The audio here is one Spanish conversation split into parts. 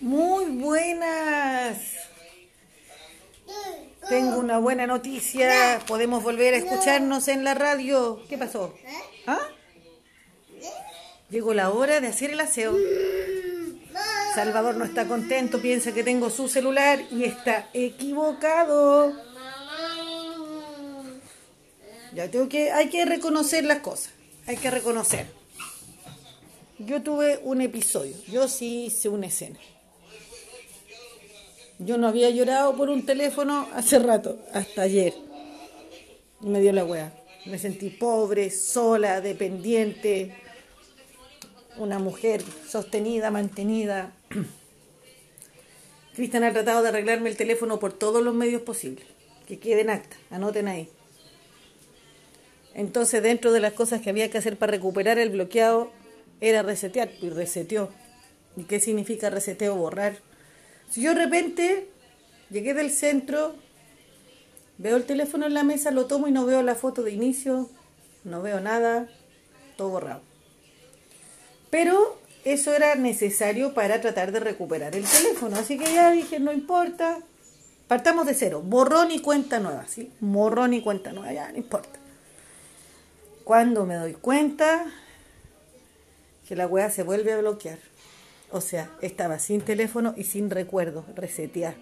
Muy buenas. Tengo una buena noticia. Podemos volver a escucharnos en la radio. ¿Qué pasó? ¿Ah? Llegó la hora de hacer el aseo. Salvador no está contento, piensa que tengo su celular y está equivocado. Ya tengo que, hay que reconocer las cosas. Hay que reconocer. Yo tuve un episodio. Yo sí hice una escena. Yo no había llorado por un teléfono hace rato, hasta ayer. me dio la wea. Me sentí pobre, sola, dependiente. Una mujer sostenida, mantenida. Cristian ha tratado de arreglarme el teléfono por todos los medios posibles. Que quede en acta, anoten ahí. Entonces, dentro de las cosas que había que hacer para recuperar el bloqueado, era resetear, y reseteó. ¿Y qué significa reseteo? Borrar. Si yo de repente llegué del centro, veo el teléfono en la mesa, lo tomo y no veo la foto de inicio, no veo nada, todo borrado. Pero eso era necesario para tratar de recuperar el teléfono, así que ya dije, no importa, partamos de cero, borrón y cuenta nueva, ¿sí? Borrón y cuenta nueva, ya no importa. Cuando me doy cuenta que la weá se vuelve a bloquear. O sea, estaba sin teléfono y sin recuerdo, resetear.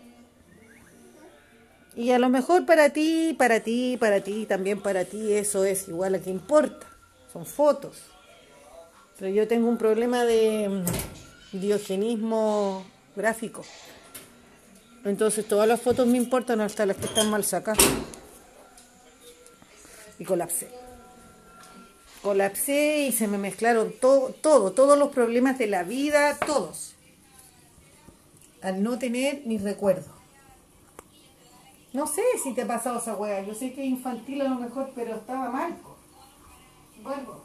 Y a lo mejor para ti, para ti, para ti, también para ti, eso es igual a que importa. Son fotos. Pero yo tengo un problema de mm, diogenismo gráfico. Entonces todas las fotos me importan hasta las que están mal sacadas. Y colapsé. Colapsé y se me mezclaron todo, todo, todos los problemas de la vida, todos. Al no tener ni recuerdo. No sé si te ha pasado esa wea. Yo sé que es infantil a lo mejor, pero estaba mal. Vuelvo.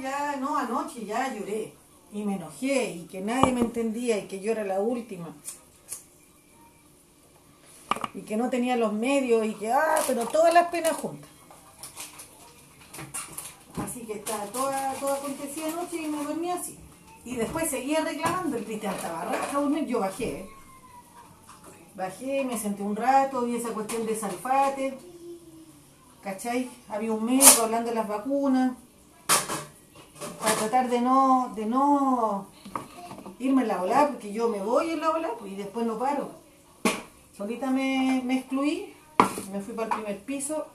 Ya no, anoche ya lloré y me enojé y que nadie me entendía y que yo era la última y que no tenía los medios y que, ah, pero todas las penas juntas. Así que estaba toda, toda acontecida anoche y me dormí así. Y después seguía reclamando, el Cristian estaba raja, yo bajé. Bajé, me senté un rato, vi esa cuestión de salfate, ¿cachai? Había un médico hablando de las vacunas para tratar de no, de no irme en la ola, porque yo me voy en la ola pues, y después no paro. Solita me, me excluí, me fui para el primer piso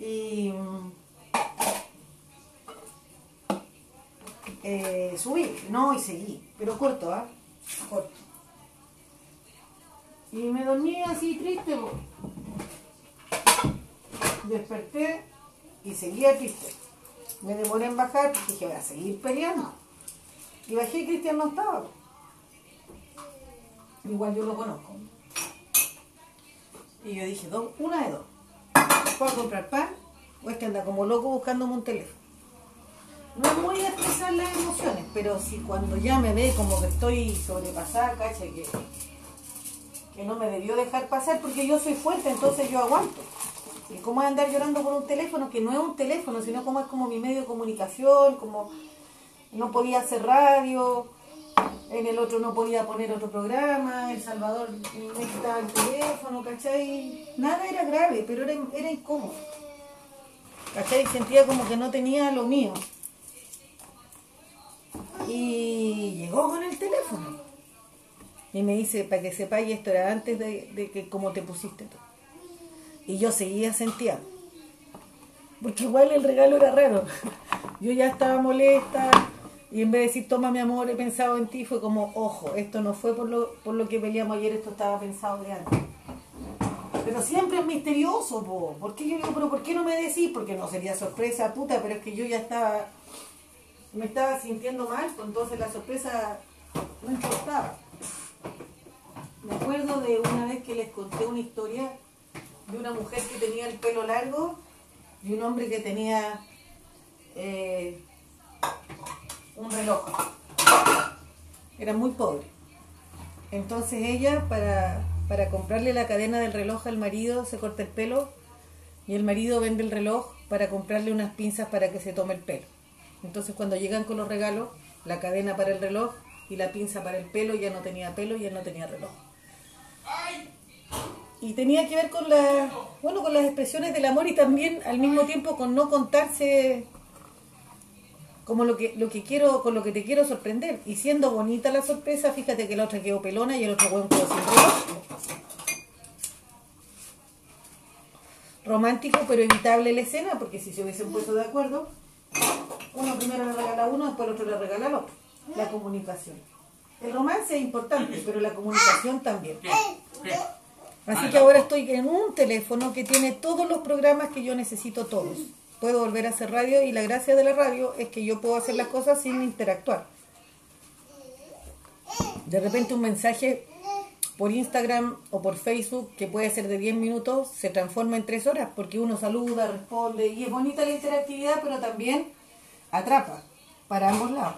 y eh, subí, no, y seguí, pero corto, ¿ah? Corto. Y me dormí así triste. Desperté y seguía triste. Me demoré en bajar porque dije, voy a seguir peleando. Y bajé y Cristian no estaba. Igual yo lo conozco. Y yo dije, dos, una de dos. ¿Puedo comprar pan? O es que anda como loco buscándome un teléfono. No es muy expresar las emociones, pero si cuando ya me ve como que estoy sobrepasada, caché que, que no me debió dejar pasar porque yo soy fuerte, entonces yo aguanto. ¿Y cómo es andar llorando por un teléfono que no es un teléfono, sino como es como mi medio de comunicación, como no podía hacer radio, en el otro no podía poner otro programa, El Salvador necesitaba el teléfono, ¿cachai? Nada era grave, pero era, era incómodo. ¿Cachai? Sentía como que no tenía lo mío. Y llegó con el teléfono. Y me dice, para que sepáis, esto era antes de, de que como te pusiste tú. Y yo seguía sentía. Porque igual el regalo era raro. Yo ya estaba molesta y en vez de decir toma mi amor, he pensado en ti, fue como, ojo, esto no fue por lo, por lo que peleamos ayer, esto estaba pensado de antes. Pero siempre es misterioso, po. ¿Por qué yo digo, pero por qué no me decís? Porque no sería sorpresa, puta, pero es que yo ya estaba, me estaba sintiendo mal, entonces la sorpresa no importaba. Me acuerdo de una vez que les conté una historia de una mujer que tenía el pelo largo y un hombre que tenía eh, un reloj. Era muy pobre. Entonces ella, para, para comprarle la cadena del reloj al marido, se corta el pelo y el marido vende el reloj para comprarle unas pinzas para que se tome el pelo. Entonces cuando llegan con los regalos, la cadena para el reloj y la pinza para el pelo, ya no tenía pelo y él no tenía reloj. Y tenía que ver con la, bueno, con las expresiones del amor y también al mismo tiempo con no contarse como lo que, lo que quiero, con lo que te quiero sorprender. Y siendo bonita la sorpresa, fíjate que la otra quedó pelona y el otro hueón quedó sin. Romántico pero evitable la escena, porque si se hubiesen puesto de acuerdo, uno primero le regala uno, después el otro le regala al otro. La comunicación. El romance es importante, pero la comunicación también. Así que ahora estoy en un teléfono que tiene todos los programas que yo necesito todos. Puedo volver a hacer radio y la gracia de la radio es que yo puedo hacer las cosas sin interactuar. De repente un mensaje por Instagram o por Facebook que puede ser de 10 minutos se transforma en 3 horas porque uno saluda, responde y es bonita la interactividad pero también atrapa para ambos lados.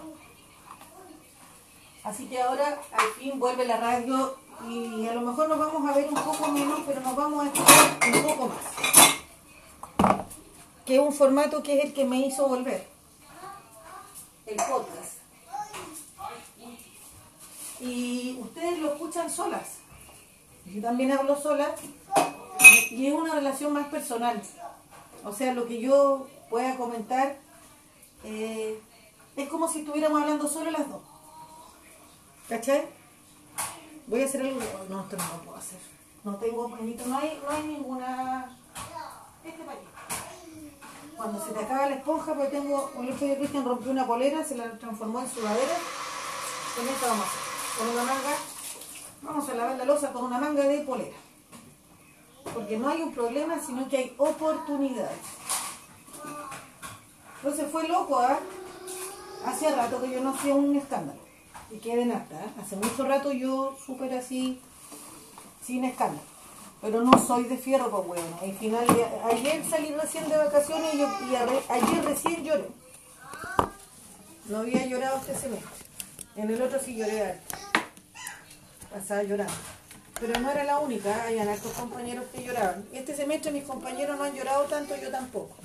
Así que ahora al fin vuelve la radio y a lo mejor nos vamos a ver un poco menos, pero nos vamos a escuchar un poco más. Que es un formato que es el que me hizo volver. El podcast. Y ustedes lo escuchan solas. Yo también hablo sola y es una relación más personal. O sea, lo que yo pueda comentar eh, es como si estuviéramos hablando solo las dos. ¿Cachai? Voy a hacer algo. No, esto no lo puedo hacer. No tengo pañito, no hay, no hay ninguna. Este pañito. Cuando se te acaba la esponja, porque tengo. El otro día Cristian rompió una polera, se la transformó en sudadera. Con esta vamos a hacer. Con una manga. Vamos a lavar la losa con una manga de polera. Porque no hay un problema, sino que hay oportunidades. Entonces fue loco, ¿ah? Hacía rato que yo no hacía un escándalo. Y queden hasta. ¿eh? Hace mucho rato yo súper así, sin escándalo. Pero no soy de fierro, pues bueno. Al final, ayer salí recién de vacaciones y, ayer recién lloré. No había llorado este semestre. En el otro sí lloré Pasaba llorando. Pero no era la única, hay hartos compañeros que lloraban. Este semestre mis compañeros no han llorado tanto, yo tampoco.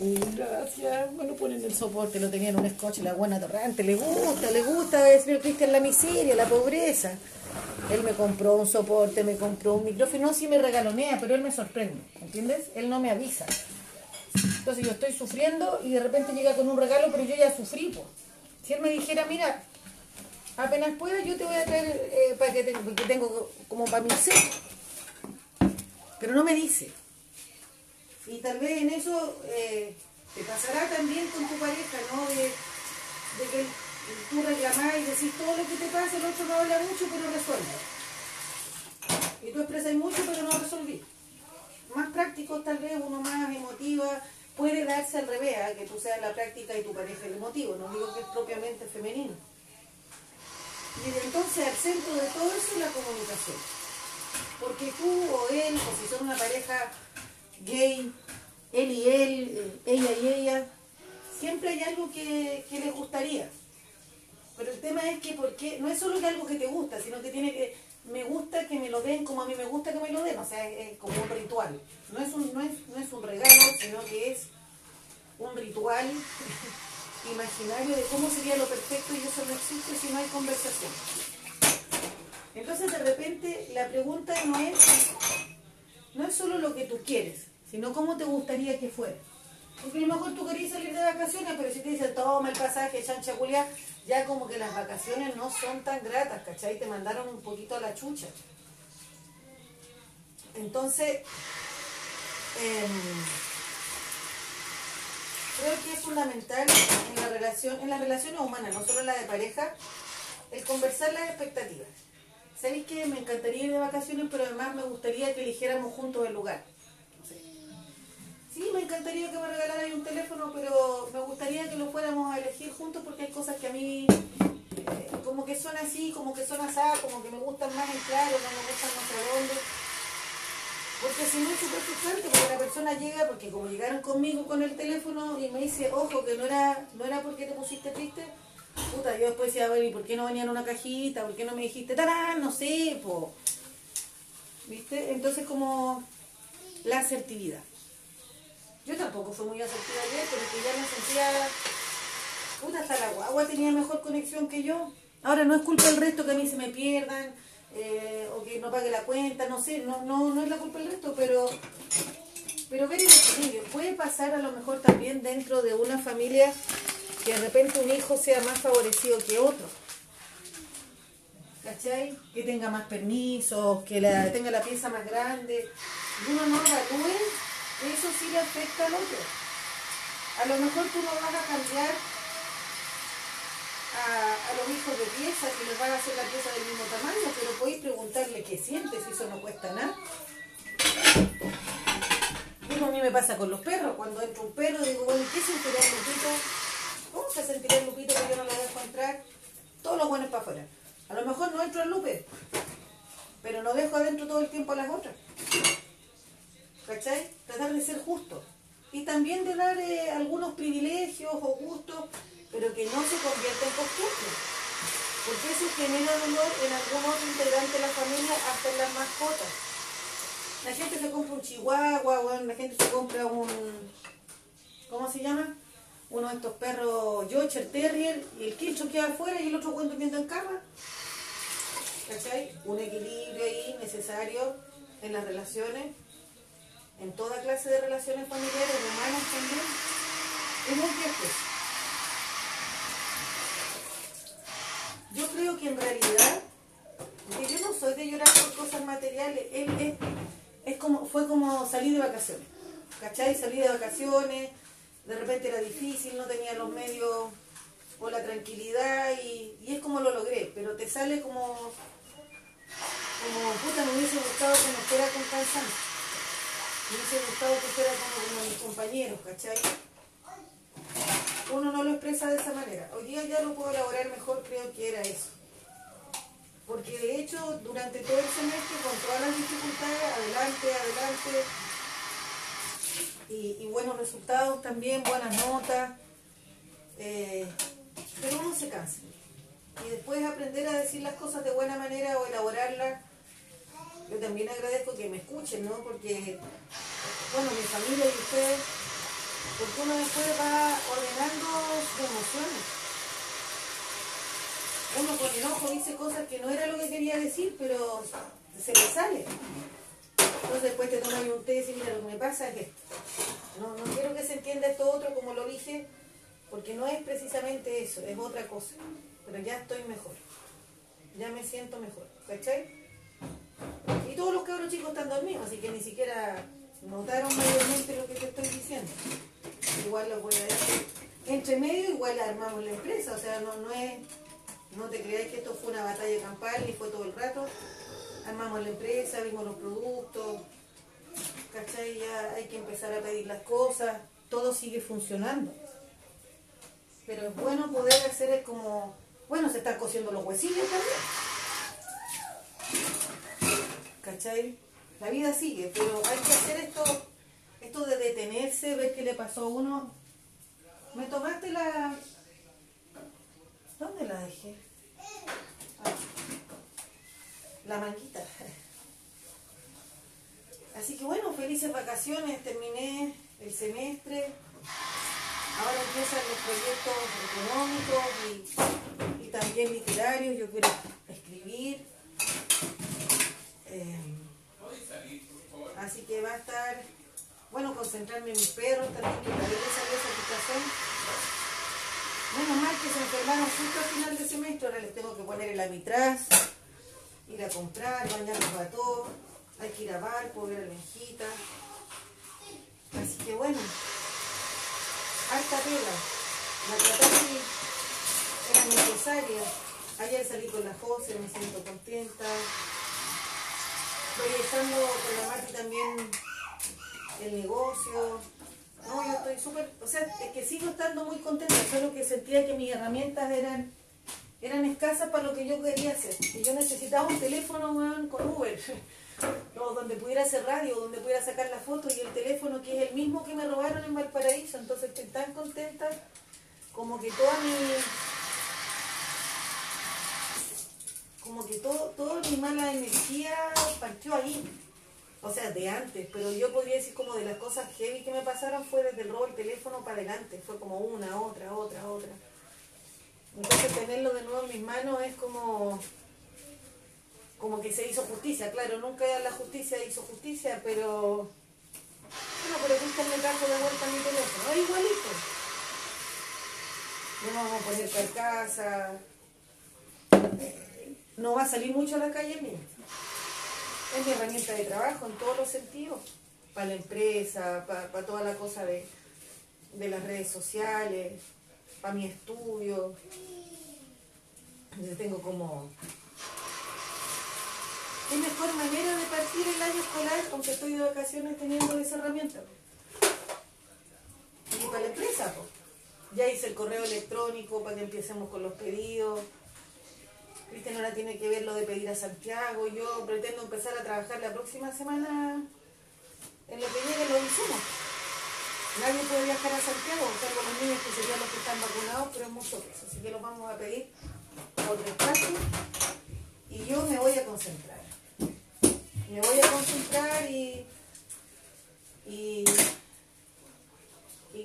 Gracias. Lo ponen el soporte, lo tenían en un scotch, la buena torrante. Le gusta, le gusta decir Cristian la miseria, la pobreza. Él me compró un soporte, me compró un micrófono. No, sí me regalonea, pero él me sorprende. ¿Entiendes? Él no me avisa. Entonces yo estoy sufriendo y de repente llega con un regalo, pero yo ya sufrí. Si él me dijera, mira, apenas pueda, yo te voy a traer eh, para que, que tengo como para mi ser. Pero no me dice. Y tal vez en eso eh, te pasará también con tu pareja, ¿no? De, que tú reclamás y decís todo lo que te pasa, el otro no habla mucho, pero resuelve. Y tú expresas mucho, pero no resolví. Más práctico tal vez, uno más emotiva, puede darse al revés, ¿eh? que tú seas la práctica y tu pareja el emotivo, no digo que es propiamente femenino. Y entonces al centro de todo eso es la comunicación. Porque tú o él, o si son una pareja gay, él y él, eh, ella y ella, siempre hay algo que, les gustaría. Pero el tema es que porque no es solo que algo que te gusta, sino que tiene que, me gusta que me lo den como a mí me gusta que me lo den, o sea, es, como un ritual. No es un, no es, no es un regalo, sino que es un ritual imaginario de cómo sería lo perfecto y eso no existe si no hay conversación. Entonces de repente la pregunta no es, no es solo lo que tú quieres, sino cómo te gustaría que fuera. Porque a lo mejor tú querías salir de vacaciones, pero si te dicen toma el pasaje, chancha culia, ya como que las vacaciones no son tan gratas, ¿cachai? Te mandaron un poquito a la chucha. Entonces, em, creo que es fundamental en la relación, en las relaciones humanas, no solo la de pareja, el conversar las expectativas. ¿Sabéis que me encantaría ir de vacaciones, pero además me gustaría que eligiéramos juntos el lugar? Sí, me encantaría que me regalaran un teléfono, pero me gustaría que lo fuéramos a elegir juntos porque hay cosas que a mí eh, como que son así, como que son asadas, como que me gustan más en claro, no me gustan más redondos. Porque si no es súper frustrante, porque la persona llega, porque como llegaron conmigo con el teléfono y me dice, ojo, que no era, no era porque te pusiste triste, Puta, yo después decía, ver, ¿y por qué no venía en una cajita? ¿Por qué no me dijiste, tarán? No sé, po. ¿Viste? Entonces como la asertividad. Yo tampoco fui muy asertiva ayer, pero que ya me sentía... Puta, hasta la guagua tenía mejor conexión que yo. Ahora no es culpa del resto que a mí se me pierdan, eh, o que no pague la cuenta, no sé, no, no, no es la culpa del resto, pero pero ver el equilibrio. Puede pasar a lo mejor también dentro de una familia que de repente un hijo sea más favorecido que otro. ¿Cachai? Que tenga más permisos, que tenga la pieza más grande. Uno no evalúe, eso sí le afecta al otro. A lo mejor tú no vas a cambiar a, a los hijos de pieza, que les van a hacer la pieza del mismo tamaño, pero podéis preguntarle qué sientes, eso no cuesta nada. Eso a mí me pasa con los perros. Cuando entra un perro, digo, bueno, ¿qué sentirá el Lupito? ¿Cómo se sentirá el Lupito que yo no lo dejo entrar? Todos los buenos para afuera. A lo mejor no entro al Lupe, pero no dejo adentro todo el tiempo a las otras. ¿Cachai? Tratar de ser justo. Y también de dar eh, algunos privilegios o gustos, pero que no se convierta en costumbre. Porque eso genera dolor en algún otro integrante de la familia, hasta en las mascotas. La gente se compra un chihuahua, bueno, la gente se compra un... ¿Cómo se llama? Uno de estos perros Yorkshire Terrier y el quincho queda afuera y el otro cuando durmiendo en cama. ¿Cachai? Un equilibrio ahí necesario en las relaciones, en toda clase de relaciones familiares, humanas también. Es muy viejo. Yo creo que en realidad, yo no soy de llorar por cosas materiales, él es es como, fue como salir de vacaciones. ¿Cachai? Salí de vacaciones, de repente era difícil, no tenía los medios o la tranquilidad y, y es como lo logré, pero te sale como, como puta, me hubiese gustado que me fuera con cansancio. Me hubiese gustado que fuera como, como mis compañeros, ¿cachai? Uno no lo expresa de esa manera. Hoy día ya lo puedo elaborar mejor, creo que era eso porque de hecho durante todo el semestre con todas las dificultades, adelante, adelante, y, buenos resultados también, buenas notas, eh, pero uno se cansa. Y después aprender a decir las cosas de buena manera o elaborarlas, yo también agradezco que me escuchen, ¿no? Porque, bueno, mi familia y ustedes, porque uno después va ordenando sus emociones uno con enojo dice cosas que no era lo que quería decir, pero se le sale. Entonces después te tomas un té y mira, lo que me pasa es esto. No, no quiero que se entienda esto otro como lo dije, porque no es precisamente eso, es otra cosa. Pero ya estoy mejor. Ya me siento mejor. ¿Cachai? Y todos los cabros chicos están dormidos, así que ni siquiera notaron mayormente lo que te estoy diciendo. Igual lo voy a decir. Entre medio igual armamos la empresa, o sea, no, no es no te creáis que esto fue una batalla campal y fue todo el rato. Armamos la empresa, vimos los productos, ¿cachai? Ya hay que empezar a pedir las cosas, todo sigue funcionando. Pero es bueno poder hacer como, bueno, se están cociendo los huesillos también. ¿Cachai? La vida sigue, pero hay que hacer esto, esto de detenerse, ver qué le pasó a uno. Me tomaste la, ¿Dónde la dejé? Ah, la manquita. Así que bueno, felices vacaciones, terminé el semestre. Ahora empiezan los proyectos económicos y, también literarios. Yo quiero escribir. Eh, así que va a estar, bueno, concentrarme en mis perros también, que también les salió satisfacción Menos mal que se enfermaron justo al final de semestre, ahora les tengo que poner el amitraz, ir a comprar, bañarlos a todos, hay que ir a barco, ver a la. Así que bueno, alta tela, la traté era necesaria. Ayer salí con la José, me siento contenta. Estoy estando con la Marti también el negocio. No, yo estoy súper, o sea, es que sigo estando muy contenta, solo que sentía que mis herramientas eran eran escasas para lo que yo quería hacer. Y yo necesitaba un teléfono con Uber, donde pudiera hacer radio, donde pudiera sacar la foto y el teléfono que es el mismo que me robaron en Valparaíso. Entonces estoy tan contenta como que toda mi, como que todo, toda mi mala energía partió ahí. O sea, de antes, pero yo podría decir como de las cosas heavy que me pasaron fue desde el robo del teléfono para adelante. Fue como una, otra, otra, otra. Entonces tenerlo de nuevo en mis manos es como como que se hizo justicia, claro, nunca la justicia hizo justicia, pero bueno, pero me trajo de vuelta mi teléfono, es igualito. No vamos a poner carcasa, no va a salir mucho a la calle mía. Es mi herramienta de trabajo en todos los sentidos, para la empresa, para, toda la cosa de, de las redes sociales, para mi estudio. Yo tengo como qué mejor manera de partir el año escolar, aunque estoy de vacaciones teniendo esa herramienta. Y para la empresa, pues. Ya hice el correo electrónico para que empecemos con los pedidos. Cristian ahora tiene que ver lo de pedir a Santiago. Yo pretendo empezar a trabajar la próxima semana en lo que llegue los insumos. Nadie puede viajar a Santiago, salvo los niños que serían los que están vacunados, pero es mucho peso. Así que los vamos a pedir por despacho y yo me voy a concentrar me voy a concentrar y, y,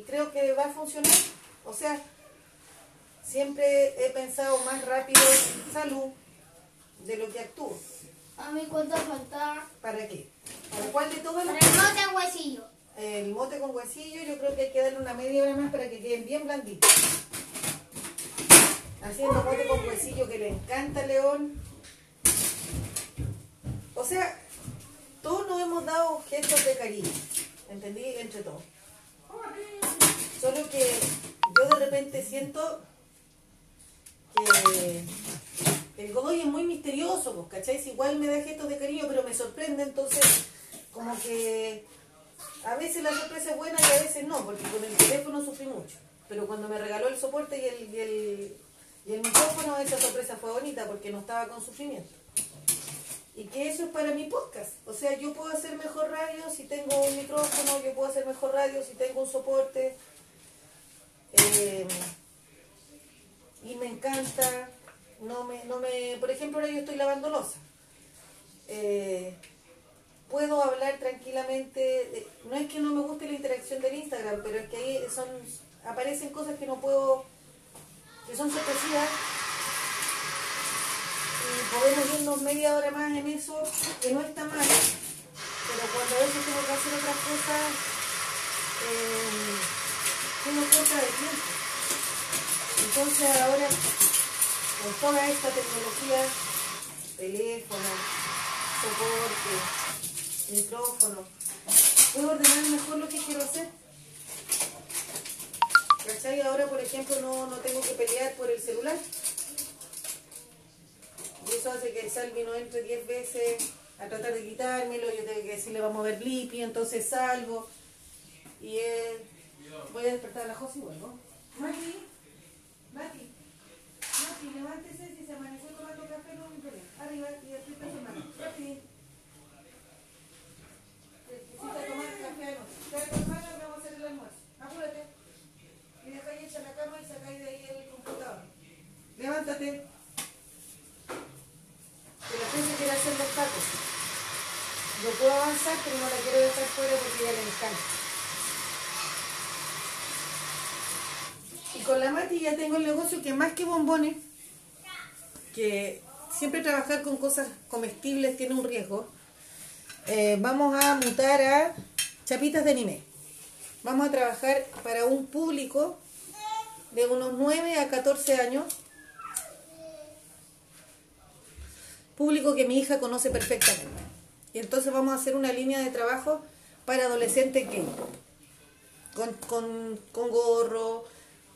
creo que va a funcionar. O sea, siempre he pensado más rápido salud de lo que actúo. ¿A mí cuánto falta? ¿Para qué? ¿Para cuál de todos los...? Para el mote con huesillo. El mote con huesillo yo creo que hay que darle una media hora más para que queden bien blanditos. Haciendo mote con huesillo que le encanta a León. O sea, todos nos hemos dado gestos de cariño, ¿entendí? Entre todos. Solo que yo de repente siento el Godoy es muy misterioso, pues, ¿cachai? igual me da gestos de cariño, pero me sorprende, entonces como que a veces la sorpresa es buena y a veces no, porque con el teléfono sufrí mucho. Pero cuando me regaló el soporte y el, y el, y el micrófono, esa sorpresa fue bonita porque no estaba con sufrimiento y que eso es para mi podcast. O sea, yo puedo hacer mejor radio si tengo un micrófono, yo puedo hacer mejor radio si tengo un soporte. Eh, y me encanta, no me, no me, por ejemplo, ahora yo estoy lavando losa. Eh, puedo hablar tranquilamente, no es que no me guste la interacción del Instagram, pero es que ahí son, aparecen cosas que no puedo, que son sorpresivas podemos irnos media hora más en eso, que no está mal, pero cuando a veces tengo que hacer otras cosas, eh, tengo corta de tiempo. Entonces ahora, con toda esta tecnología, teléfono, soporte, micrófono, puedo ordenar mejor lo que quiero hacer. ¿Cachai? Ahora, por ejemplo, no, no tengo que pelear por el celular. Y eso hace que Salvi no entre 10 veces a tratar de quitármelo, yo tengo que decirle vamos a ver Blippi, entonces salgo. Y él, voy a despertar a la Josi y vuelvo. Mati, Mati, levántese, si se amaneció tomando café no hay problema. Arriba y a su hermano. Mati. Necesita tomar café tu hermano y vamos a hacer el almuerzo. Apúrate. Y deja ahí echa la cama y saca de ahí el computador. Levántate que la gente quiere hacer los tacos. Yo puedo avanzar, pero no la quiero dejar fuera porque ya le encanta. Con la Mati ya tengo el negocio que más que bombones, que siempre trabajar con cosas comestibles tiene un riesgo, eh, vamos a mutar a chapitas de anime. Vamos a trabajar para un público de unos 9 a 14 años público que mi hija conoce perfectamente. Y entonces vamos a hacer una línea de trabajo para adolescentes gay, con, gorro,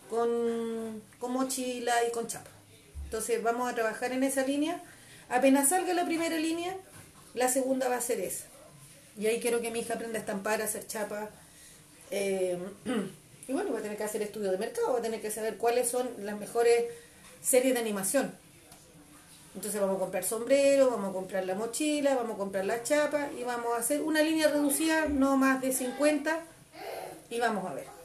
con, con mochila y con chapa. Entonces vamos a trabajar en esa línea. Apenas salga la primera línea, la segunda va a ser esa. Y ahí quiero que mi hija aprenda a estampar, a hacer chapa. Eh, y bueno, va a tener que hacer estudio de mercado, va a tener que saber cuáles son las mejores series de animación entonces vamos a comprar sombrero, vamos a comprar la mochila, vamos a comprar la chapa y vamos a hacer una línea reducida, no más de 50 y vamos a ver.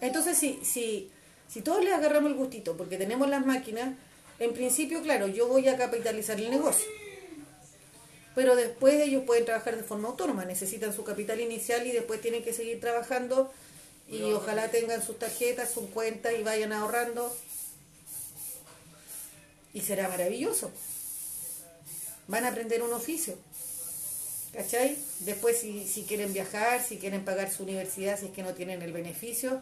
Entonces si, si, si todos le agarramos el gustito porque tenemos las máquinas, En principio, claro, yo voy a capitalizar el negocio. Pero después ellos pueden trabajar de forma autónoma, necesitan su capital inicial y después tienen que seguir trabajando y ojalá tengan sus tarjetas, sus cuentas y vayan ahorrando. Y será maravilloso. Van a aprender un oficio. ¿Cachai? Después si, si quieren viajar, si quieren pagar su universidad, si es que no tienen el beneficio,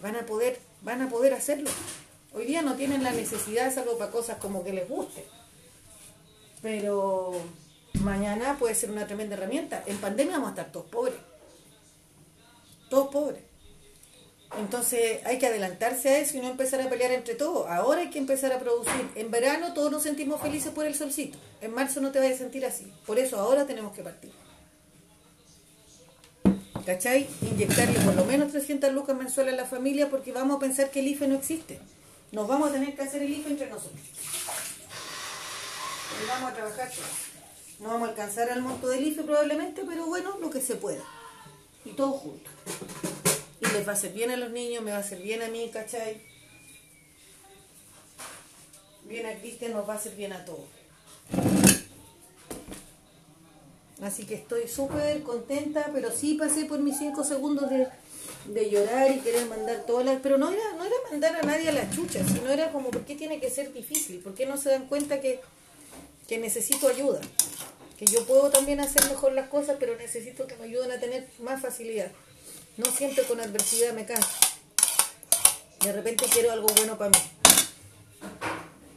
van a poder, van a poder hacerlo. Hoy día no tienen la necesidad, salvo para cosas como que les guste. Pero mañana puede ser una tremenda herramienta. En pandemia vamos a estar todos pobres. Todos pobres. Entonces hay que adelantarse a eso y no empezar a pelear entre todos. Ahora hay que empezar a producir. En verano todos nos sentimos felices por el solcito. En marzo no te vas a sentir así. Por eso ahora tenemos que partir. ¿Cachai? Inyectarle por lo menos 300 lucas mensuales a la familia porque vamos a pensar que el IFE no existe. Nos vamos a tener que hacer el IFE entre nosotros. Y vamos a trabajar. No vamos a alcanzar al monto del IFE probablemente, pero bueno, lo que se pueda. Y todos juntos. Y les va a hacer bien a los niños, me va a hacer bien a mí, ¿cachai? Bien a Cristian, nos va a hacer bien a todos. Así que estoy súper contenta, pero sí pasé por mis cinco segundos de, de llorar y querer mandar todas las... Pero no era, no era mandar a nadie a la chucha, sino era como, ¿por qué tiene que ser difícil? ¿Por qué no se dan cuenta que, que necesito ayuda? Que yo puedo también hacer mejor las cosas, pero necesito que me ayuden a tener más facilidad. No siempre con adversidad me canso. De repente quiero algo bueno para mí.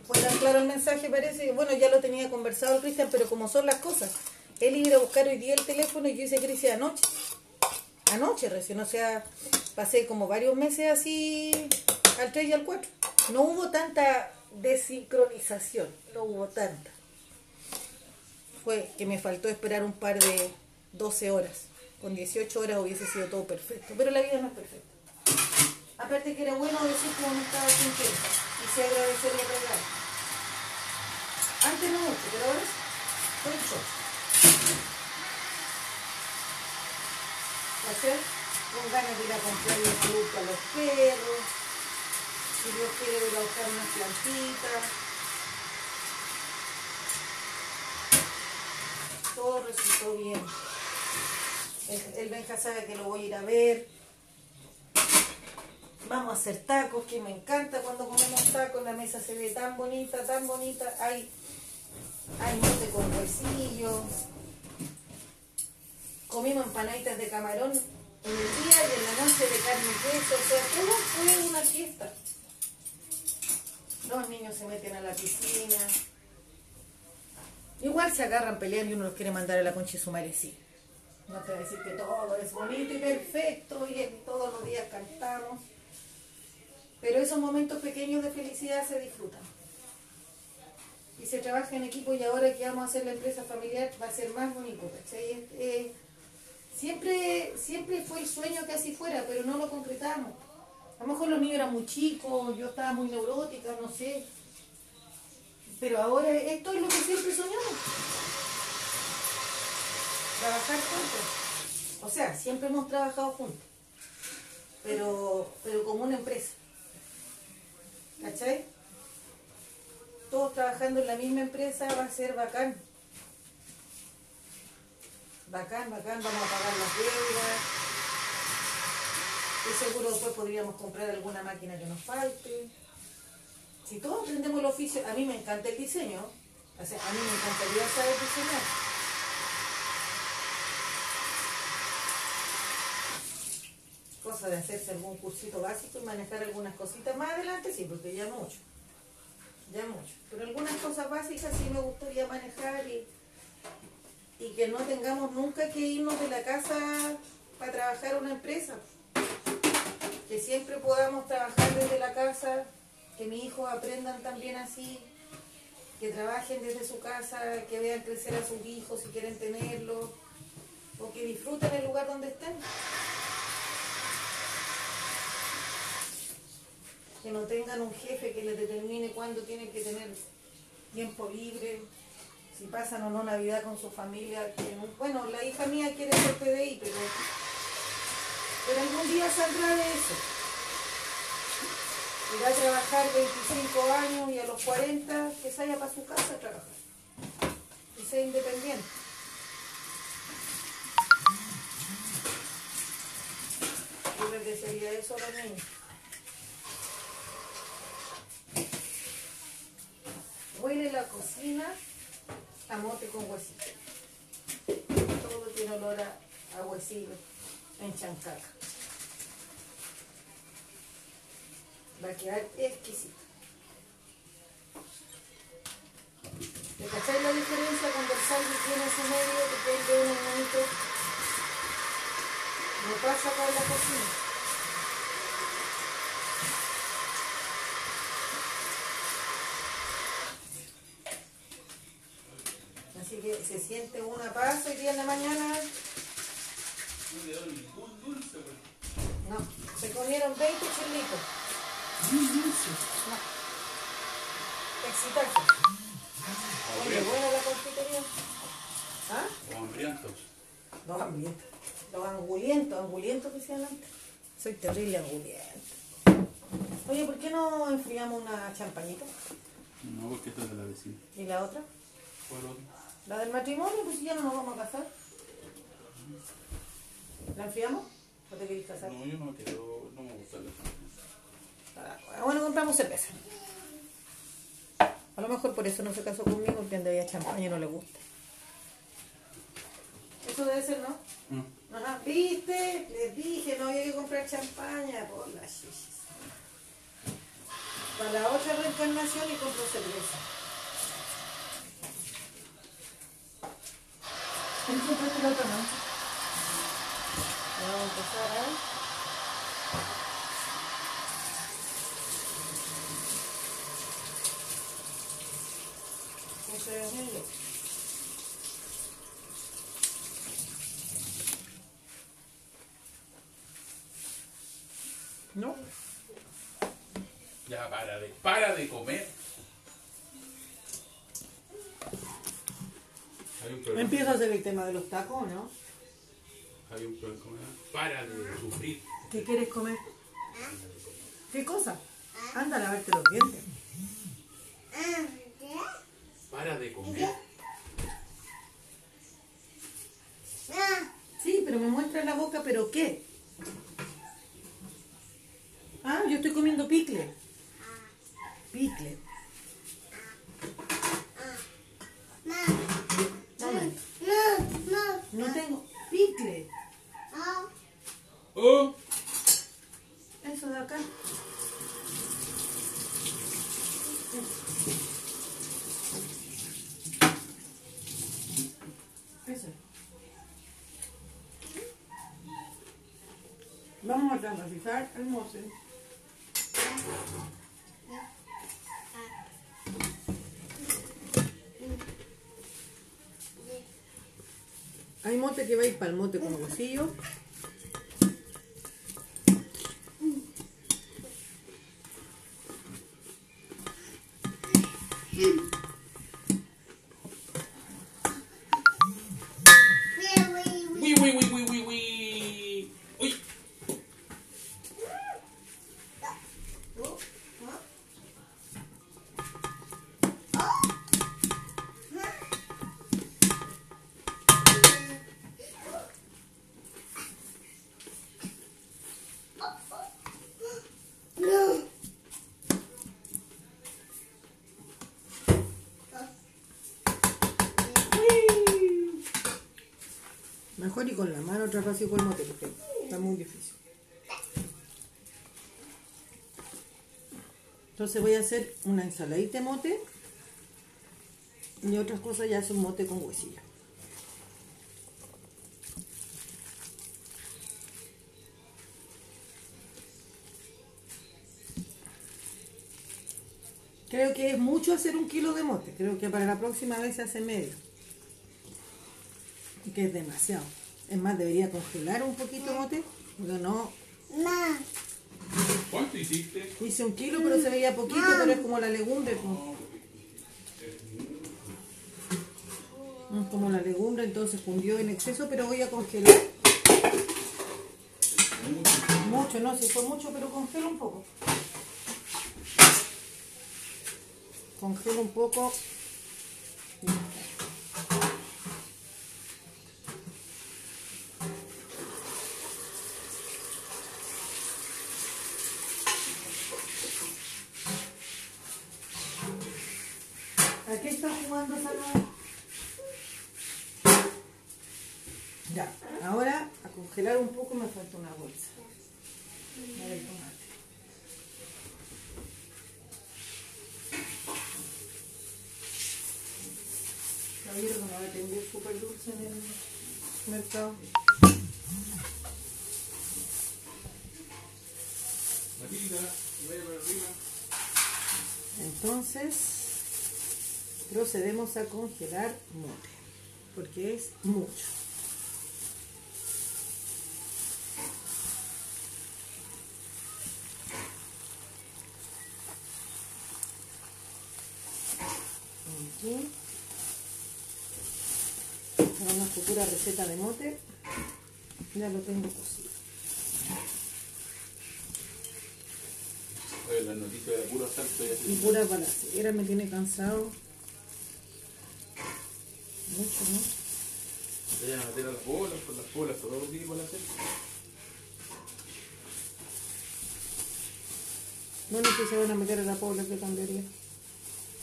Fue claro el mensaje, parece. Bueno, ya lo tenía conversado Cristian, pero como son las cosas. Él iba a buscar hoy día el teléfono y yo hice crisis anoche. Anoche recién, o sea, pasé como varios meses así al 3 y al 4. No hubo tanta desincronización, no hubo tanta. Fue que me faltó esperar un par de 12 horas. Con 18 horas hubiese sido todo perfecto, pero la vida no es perfecta. Aparte que era bueno decir como no estaba sintiendo y se agradecer y arreglar. Antes no mucho, pero ahora estoy en hacer con ganas de ir a comprarle producto a los perros, si Dios quiere ir a buscar unas plantitas. Todo resultó bien. El, el Benja sabe que lo voy a ir a ver. Vamos a hacer tacos, que me encanta cuando comemos tacos, la mesa se ve tan bonita, tan bonita. Hay, hay mote con huesillo. Comimos empanaditas de camarón en el día y en la noche de carne y queso. O sea, todo fue una fiesta. Los niños se meten a la piscina. Igual se agarran peleando y uno los quiere mandar a la concha y su madre, sí. No te voy a decir que todo es bonito y perfecto y todos los días cantamos. Pero esos momentos pequeños de felicidad se disfrutan. Y se trabaja en equipo y ahora que vamos a hacer la empresa familiar va a ser más bonito. Siempre, siempre fue el sueño que así fuera, pero no lo concretamos. A lo mejor los niños eran muy chicos, yo estaba muy neurótica, no sé. Pero ahora esto es lo que siempre soñamos. Trabajar juntos. O sea, siempre hemos trabajado juntos. Pero, pero como una empresa. ¿Cachai? Todos trabajando en la misma empresa va a ser bacán. Bacán, bacán, vamos a pagar las deudas. Y seguro después podríamos comprar alguna máquina que nos falte. Si todos aprendemos el oficio, a mí me encanta el diseño. A mí me encantaría saber diseñar. Cosa de hacerse algún cursito básico y manejar algunas cositas más adelante, sí, porque ya mucho. Ya mucho. Pero algunas cosas básicas sí me gustaría manejar y, y que no tengamos nunca que irnos de la casa para trabajar una empresa. Que siempre podamos trabajar desde la casa, que mis hijos aprendan también así, que trabajen desde su casa, que vean crecer a sus hijos si quieren tenerlos, o que disfruten el lugar donde estén. Que no tengan un jefe que les determine cuándo tienen que tener tiempo libre, si pasan o no Navidad con su familia. bueno, la hija mía quiere ser PDI, pero, pero algún día saldrá de eso. irá a trabajar 25 años y a los 40 que vaya para su casa a trabajar. Y sea independiente. Yo creo que eso a los niños. Huele la cocina a mote con huesito. Todo tiene olor a, a huesillo en chancaca. Va a quedar exquisito. ¿Le cacháis la diferencia cuando el salvi tiene su medio que tiene un monito? No pasa por la cocina. Que se siente una paz hoy día en la mañana. No le doy ningún dulce. No, se comieron 20 chilitos. No. Excitarse. Oye, buena la confitería. ¿Ah? O hambrientos. Los hambrientos. Los angulientos, angulientos que decían antes. Soy terrible anguliento. Oye, ¿por qué no enfriamos una champañita? No, porque esto es de la vecina. ¿Y la otra? ¿Cuál otro? ¿La del matrimonio? Pues si ya no nos vamos a casar. ¿La enfriamos? ¿O te querés casar? No, yo no quiero, no me gusta la Ah, Bueno, compramos cerveza. A lo mejor por eso no se casó conmigo, porque andaba champaña y no le gusta. Eso debe ser, ¿no? Mm. Ajá, ¿viste? Les dije, no había que comprar champaña por las chichis. Para la otra reencarnación y compro cerveza. ¿Quién compraste la otra noche? Vamos a empezar. ¿No? Ya, para de, para de comer. Problema. Empieza a hacer el tema de los tacos, ¿no? Hay un problema. ¿cómo era? Para de sufrir. ¿Qué quieres comer? ¿Qué cosa? Anda a lavarte los dientes. Para de comer. Sí, pero me muestra la boca, ¿pero qué? Ah, yo estoy comiendo picle. Picle. No tengo picle. ¡Oh! Eso de acá. Eso. Vamos a transversar el moce. Hay mote que va a ir para el mote con huesillo. Y con la mano otra vez con el mote porque está muy difícil. Entonces voy a hacer una ensaladita de mote y otras cosas ya son mote con huesillo. Creo que es mucho hacer un kilo de mote. Creo que para la próxima vez se hace medio. Y que es demasiado. Es más, debería congelar un poquito mote. Porque no. ¿Cuánto hiciste? Hice un kilo, pero se veía poquito, pero es como la legumbre. pues. Es como la legumbre, entonces fundió en exceso, pero voy a congelar. Mucho, no, si fue mucho, pero congelo un poco. congelo un poco. ¿A jugando Salud? Ya, ahora a congelar un poco me falta una bolsa. A ver, tomate. Caballero que no va a tener súper dulce en el mercado. Para. Entonces, procedemos a congelar mote, porque es mucho. Aquí. Para una futura receta de mote, ya lo tengo cocido. Oye, las noticias de puro salto y Y así. pura balacera me tiene cansado. Mucho, ¿no? Se vayan a meter a las bolas, con las bolas, todo lo que igual hacer. No, no sé si se van a meter a la pobla que cambiaría.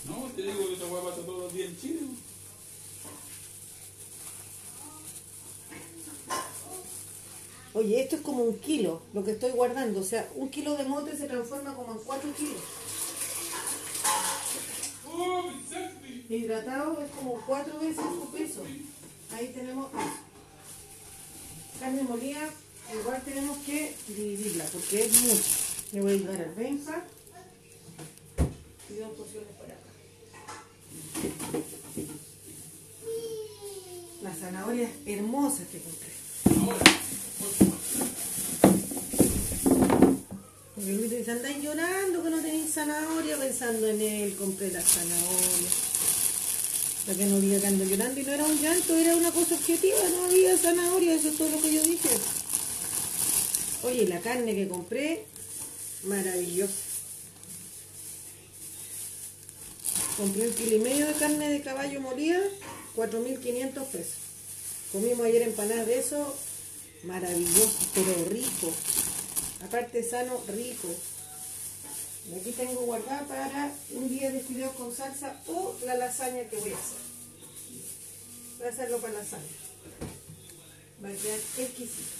No, te digo que esa hueá pasa todos los días en Chile. Oye, esto es como un kilo, lo que estoy guardando. O sea, un kilo de mote se transforma como en cuatro kilos. ¡Oh, mi sangre! Hidratado es como cuatro veces su peso. Ahí tenemos carne molida. Igual tenemos que dividirla porque es mucho. Le voy a ayudar al Benja. Y dos porciones para acá. Las zanahorias hermosas que compré. Porque dicen, andan llorando que no tenéis zanahoria, pensando en él, compré las zanahorias. Para que no diga que ando llorando y no era un llanto, era una cosa objetiva, no había zanahoria, eso es todo lo que yo dije. Oye, la carne que compré, maravillosa. Compré un kilo y medio de carne de caballo molida, 4.500 pesos. Comimos ayer empanadas de eso, maravilloso, pero rico. Aparte sano, rico. Aquí tengo guardada para un día de fideos con salsa o la lasaña que voy a hacer. Voy a hacerlo para lasaña. Va a quedar exquisito.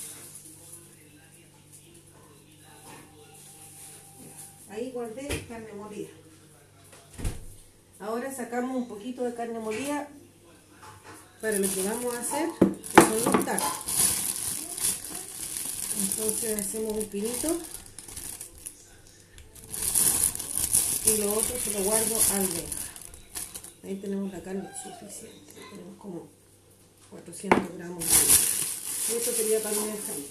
Ahí guardé carne molida. Ahora sacamos un poquito de carne molida para lo que vamos a hacer, que son los tacos. Entonces hacemos un pinito y lo otro se lo guardo al Benja. Ahí tenemos la carne suficiente. Tenemos como 400 gramos de y esto sería para desayuno.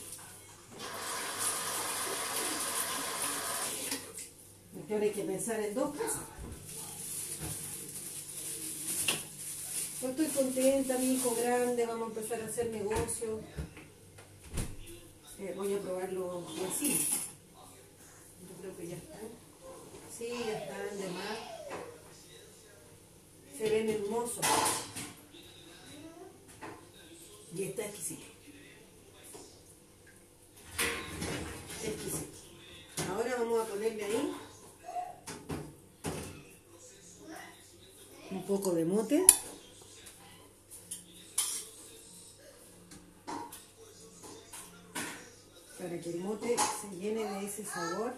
Porque ahora hay que pensar en dos cosas. Yo estoy contenta, mi hijo grande, vamos a empezar a hacer negocio. Eh, voy a probarlo así. Yo creo que ya están. Ya están de más. Se ven hermosos. Y está exquisito. Exquisito. Ahora vamos a ponerle ahí un poco de mote. para que el mote se llene de ese sabor.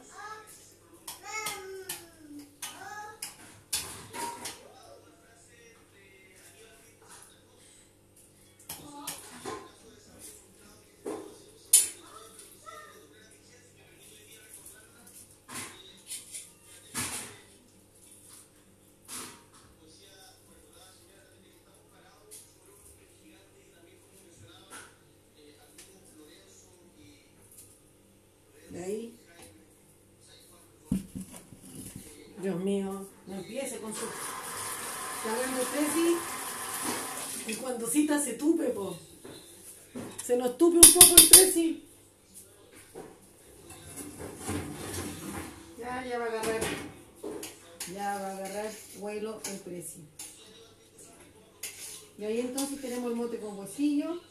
Dios mío, no empiece con su. Hablando Ceci. Y cuando cita se tupe, po. Se nos tupe un poco el Ceci. Ya, ya va a agarrar. Ya va a agarrar vuelo el precio. Y ahí entonces tenemos el mote con huesillo.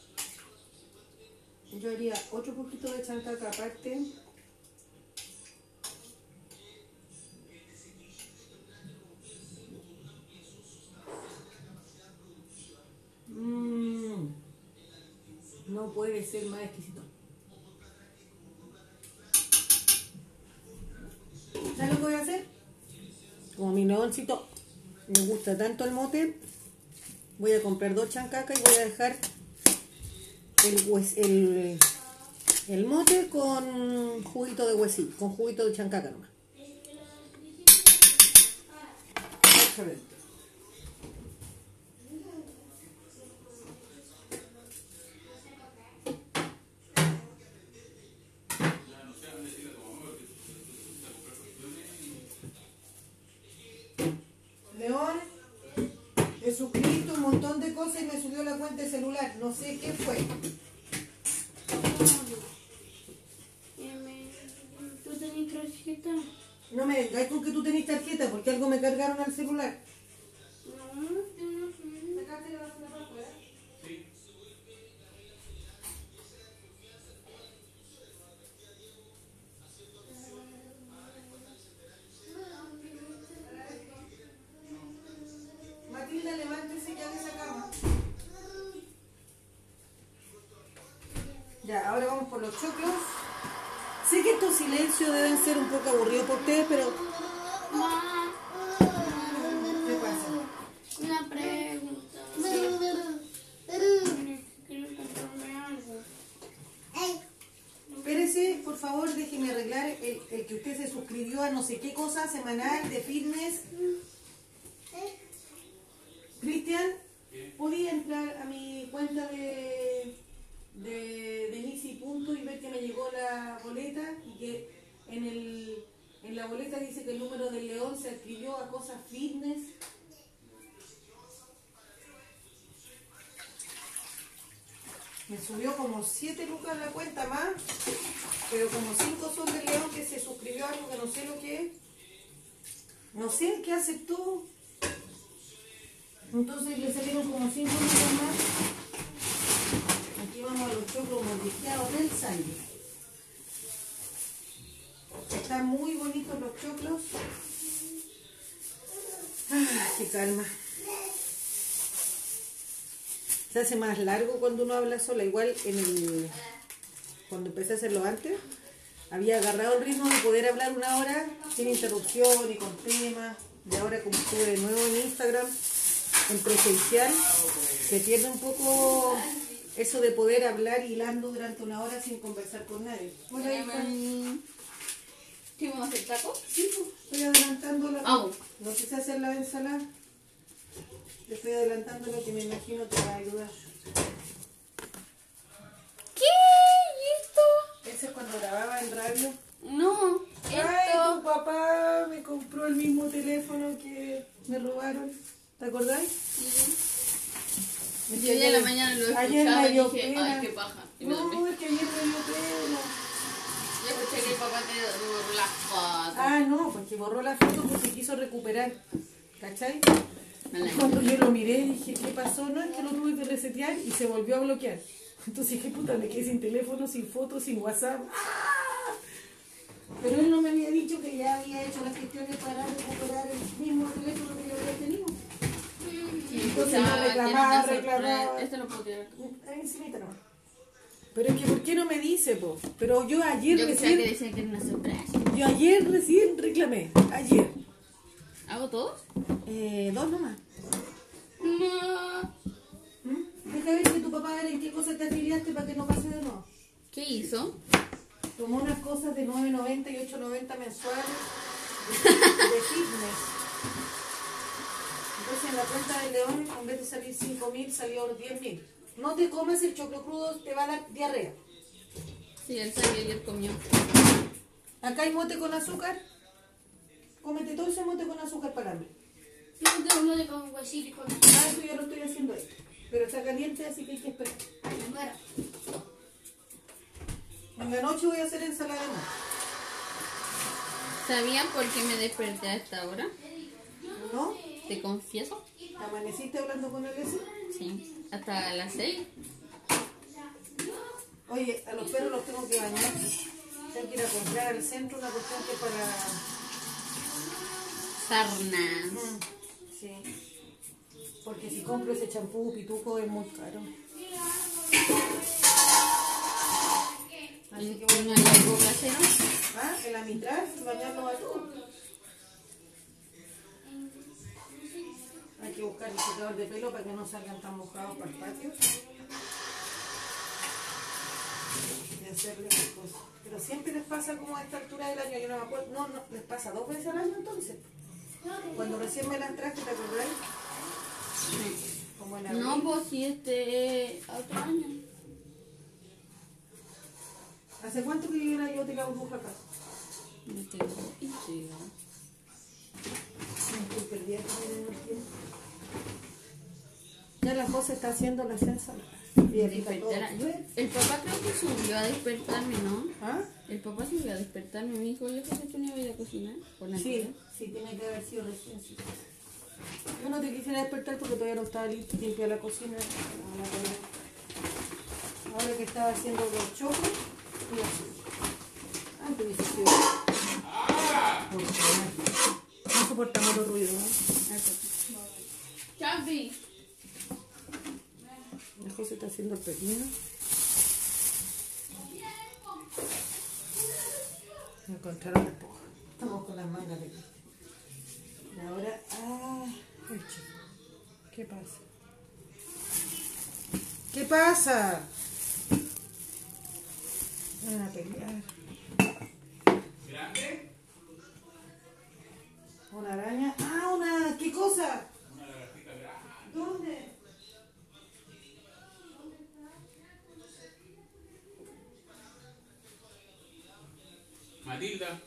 Yo haría otro poquito de chancaca aparte. Puede ser más exquisito. ¿Sabes lo que voy a hacer? Como mi leoncito me gusta tanto el mote, voy a comprar dos chancacas y voy a dejar el, el, mote con juguito de huesillo, con juguito de chancaca nomás. Excelente. He suscrito un montón de cosas y me subió la cuenta de celular. No sé qué fue. ¿Tú tenés tarjeta? No me vengáis con que tú tenés tarjeta porque algo me cargaron al celular. Como 7 lucas la cuenta más, pero como 5 son del León que se suscribió a algo que no sé lo que es. No sé qué aceptó. Entonces le salieron como 5 lucas más. Aquí vamos a los choclos mordisqueados del Sandy. Están muy bonitos los choclos. Ah, qué calma. Se hace más largo cuando uno habla sola. Igual en el cuando empecé a hacerlo antes, había agarrado el ritmo de poder hablar una hora sin interrupción y con temas. Y ahora como estuve de nuevo en Instagram, en presencial, se pierde un poco eso de poder hablar hilando durante una hora sin conversar con nadie. Hija. ¿Qué vamos a hacer taco? Sí, pues, estoy adelantando la... Vamos. No quise hacer la ensalada. Le estoy adelantando lo que me imagino te va a ayudar. ¿Qué? ¿Y esto? Ese es cuando grababa en radio. No, Ay, esto. tu papá me compró el mismo teléfono que me robaron. ¿Te acordáis? Yo hoy en la mañana lo Ayer escuchaba me y dio dije, pena. ay, qué paja. Y me dormí. No, es que ayer me dio pena. Yo escuché que el papá te borró las fotos. Ah, no, porque borró la foto porque quiso recuperar. ¿Cachai? Cuando yo lo miré dije, ¿qué pasó? No, es que lo tuve que resetear y se volvió a bloquear. Entonces dije, puta, me quedé sin teléfono, sin fotos, sin WhatsApp. ¡Ah! Pero él no me había dicho que ya había hecho las gestiones para recuperar el mismo teléfono que yo había tenido. Entonces no reclamaba, reclamaba. lo puedo tirar. Nomás. Pero es que, ¿por qué no me dice, po? Pero yo ayer Yo recién, que decía que era una sorpresa. yo ayer recién reclamé. Ayer. ¿Hago todos? Eh, dos nomás. No. ¿Mm? Deja ver que tu papá ver en qué cosa te afiliaste para que no pase de nuevo. ¿Qué hizo? Tomó unas cosas de 9.90 y 8.90 mensuales de, de fitness. Entonces en la cuenta de León, en vez de salir 5.000, salió 10.000. No te comas el choclo crudo, te va a dar diarrea. Sí, él sabía ayer comió. Acá hay mote con azúcar. Cómete todo ese mote con azúcar para. Yo tengo uno de con huesillo y con Ah, eso ya lo estoy haciendo ahí. Pero está caliente, así que hay que esperar. Bueno, En la noche voy a hacer ensalada de mote. ¿Sabían por qué me desperté a esta hora? ¿No? ¿Te confieso? ¿Amaneciste hablando con él ese? Sí. Hasta las 6. Oye, a los perros los tengo que bañar. Tengo que ir a comprar al centro una cuestión que es para... Sarna. Mm, Sí. Porque si compro ese champú pituco es muy caro. ¿Y Así que voy no hay algo casero? Ah, el bañarlo a todos. Hay que buscar el secador de pelo para que no salgan tan mojados para el patio. Y hacerle cosas. Pero siempre les pasa como a esta altura del año, yo no me acuerdo. No, no, les pasa dos veces al año entonces. Cuando recién me las traje, ¿te acordáis? Como en abril. No, pues si este es otro año. ¿Hace cuánto que viene yo de la burbuja acá? No tengo idea. Me estoy perdiendo en el tiempo. Ya la José está haciendo la. Yo- el papá creo que subió a despertarme, ¿no? ¿Ah? El papá subió a despertarme. Me dijo, yo creo que tú no ibas a cocinar. Por la Sí, sí, tiene que haber sido recién. Sí. Yo no te quisiera despertar porque todavía no estaba listo, limpia la cocina. la. Ahora que estaba haciendo los chocos y así. Antes hubiese sido. No soportamos los ruidos. ¿no? Chavi. La José está haciendo el pepino. Me encontraron la esponja. Estamos con las mangas de Y ahora, ah, ay, chico. ¿Qué pasa? ¿Qué pasa? Van a pelear. ¿Grande? Una araña. Ah, una. ¿Qué cosa? Una lagartija grande. ¿Dónde? Matilda.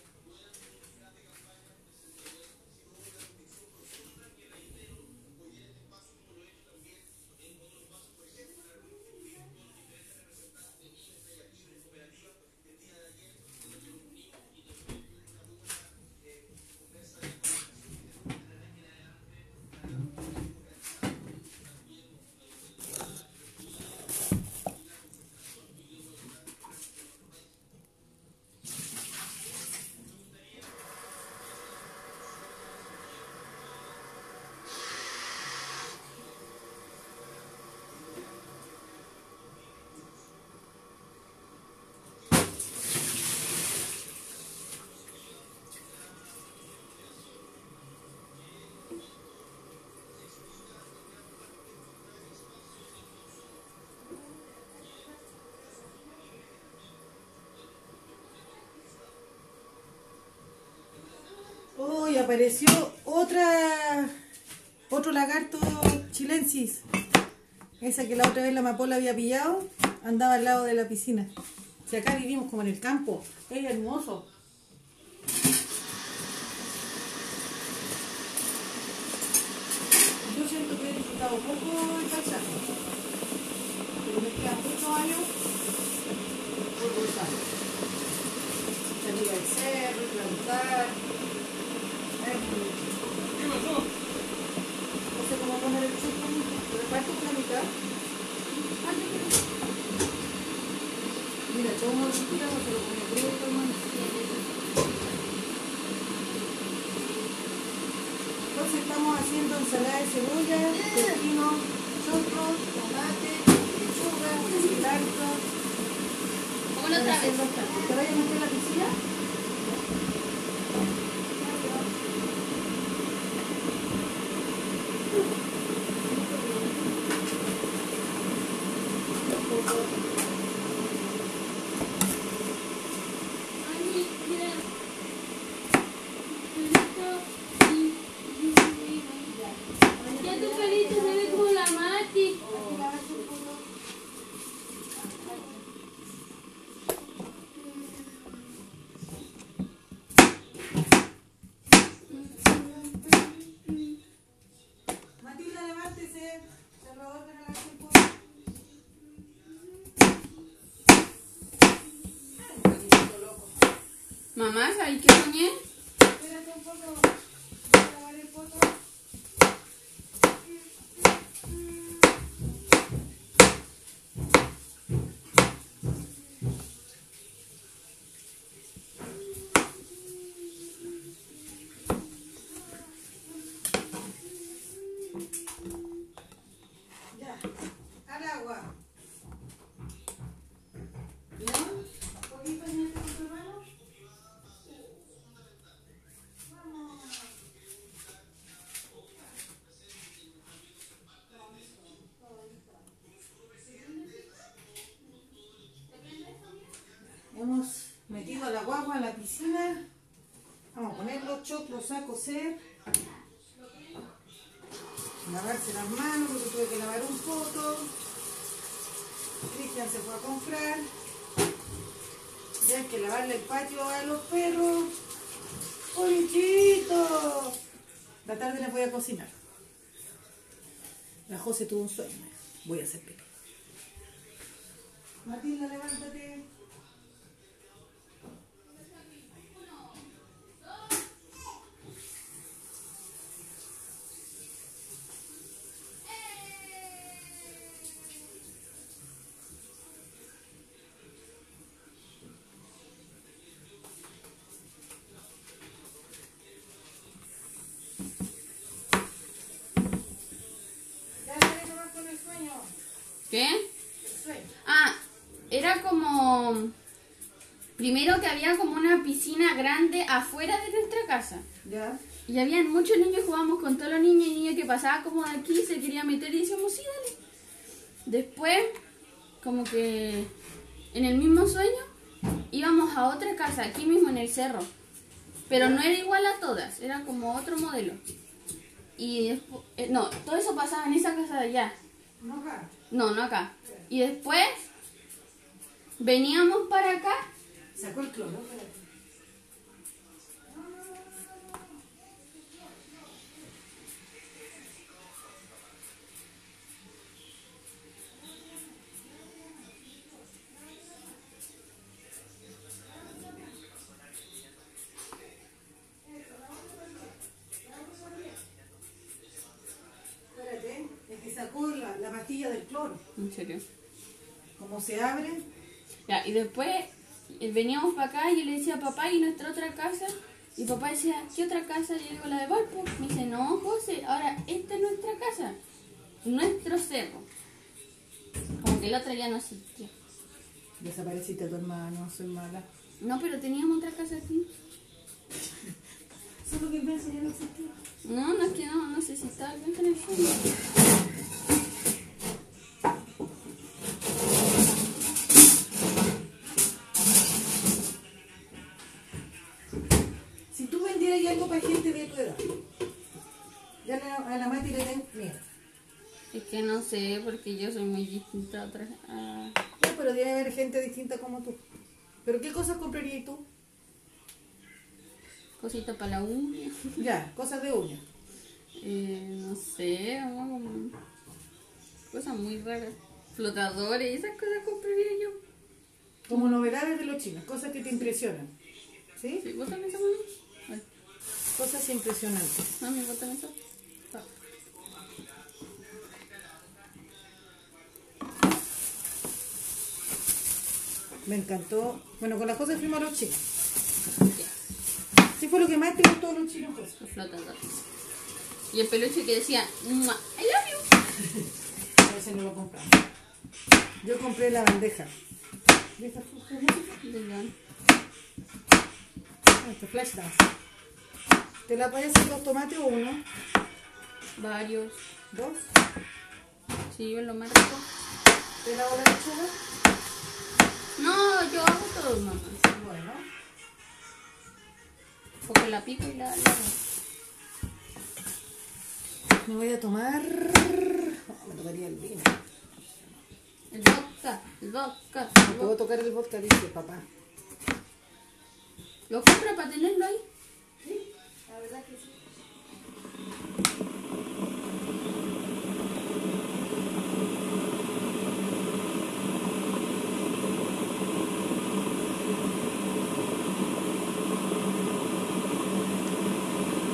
Uy, apareció otra, otro lagarto chilensis. Esa que la otra vez la amapola había pillado, andaba al lado de la piscina. Si acá vivimos como en el campo, es hermoso. Yo siento que he disfrutado poco el paisaje, pero me quedan muchos años por gozar. Salir al cerro, plantar. Entonces estamos haciendo ensalada de cebolla, pepino, tomate, lechuga, cilantro. ¿Cómo lo ¿Te vayas a meter la piscina? Mamá, ¿sabes qué soñé? Vamos a la piscina. Vamos a poner los choclos a cocer. Lavarse las manos porque tuve que lavar un poco. Cristian se fue a comprar. Ya hay que lavarle el patio a los perros. ¡Polichito! La tarde les voy a cocinar. La José tuvo un sueño. Voy a hacer pipí. ¿Qué? Ah, era como... Primero que había como una piscina grande afuera de nuestra casa. Ya. Y habían muchos niños, jugábamos con todos los niños y niñas que pasaban como de aquí, se quería meter y decíamos, sí, dale. Después, como que en el mismo sueño, íbamos a otra casa, aquí mismo en el cerro. Pero no era igual a todas, era como otro modelo. Y despu- eh, no, todo eso pasaba en esa casa de allá. No acá. No, no acá. Y después veníamos para acá. Sacó el cloro. espérate. Espérate, es que sacó la, la pastilla del cloro. En serio. Como se abre, Ya, y después eh, veníamos para acá y yo le decía a papá y nuestra otra casa. Y papá decía, ¿qué otra casa? Y yo digo, la de Valpo. Me dice, no, José, ahora esta es nuestra casa. Nuestro cerro. Como que la otra ya no existía. desapareciste a tu hermano, soy mala. No, pero teníamos otra casa aquí. Solo que beso ya no existía. No, no es que no, no sé si estaba bien en el fondo. Sé, porque yo soy muy distinta a otras. a- Ya, pero debe haber gente distinta como tú. ¿Pero qué cosas comprarías tú? cositas para la uña. Ya, cosas de uña. Eh, no sé, cosas muy raras. Flotadores, esas cosas compraría yo. Como novedades de los chinos, cosas que te impresionan. ¿Sí? ¿Sí? ¿Vos también sabes? Cosas impresionantes. Mami, vos también sabes. Me encantó. Bueno, con las cosas fuimos a los chinos. ¿Sí fue lo que más te gustó de los chinos? Los flotadores. Y el peluche que decía, "Mua, I love A veces no lo compramos. Yo compré la bandeja. ¿De esta you. Ah, Este flash dance. ¿Te la parecen dos tomates o uno? Varios. ¿Dos? Sí, yo lo más rico. ¿Te la la lechuga? No, yo hago todo, mamá. Bueno. Porque la pico y la, la. Me voy a tomar. Oh, me tocaría el vino. El vodka, el vodka. el a tocar el vodka, dice papá. Lo compro para tenerlo ahí. La verdad que sí.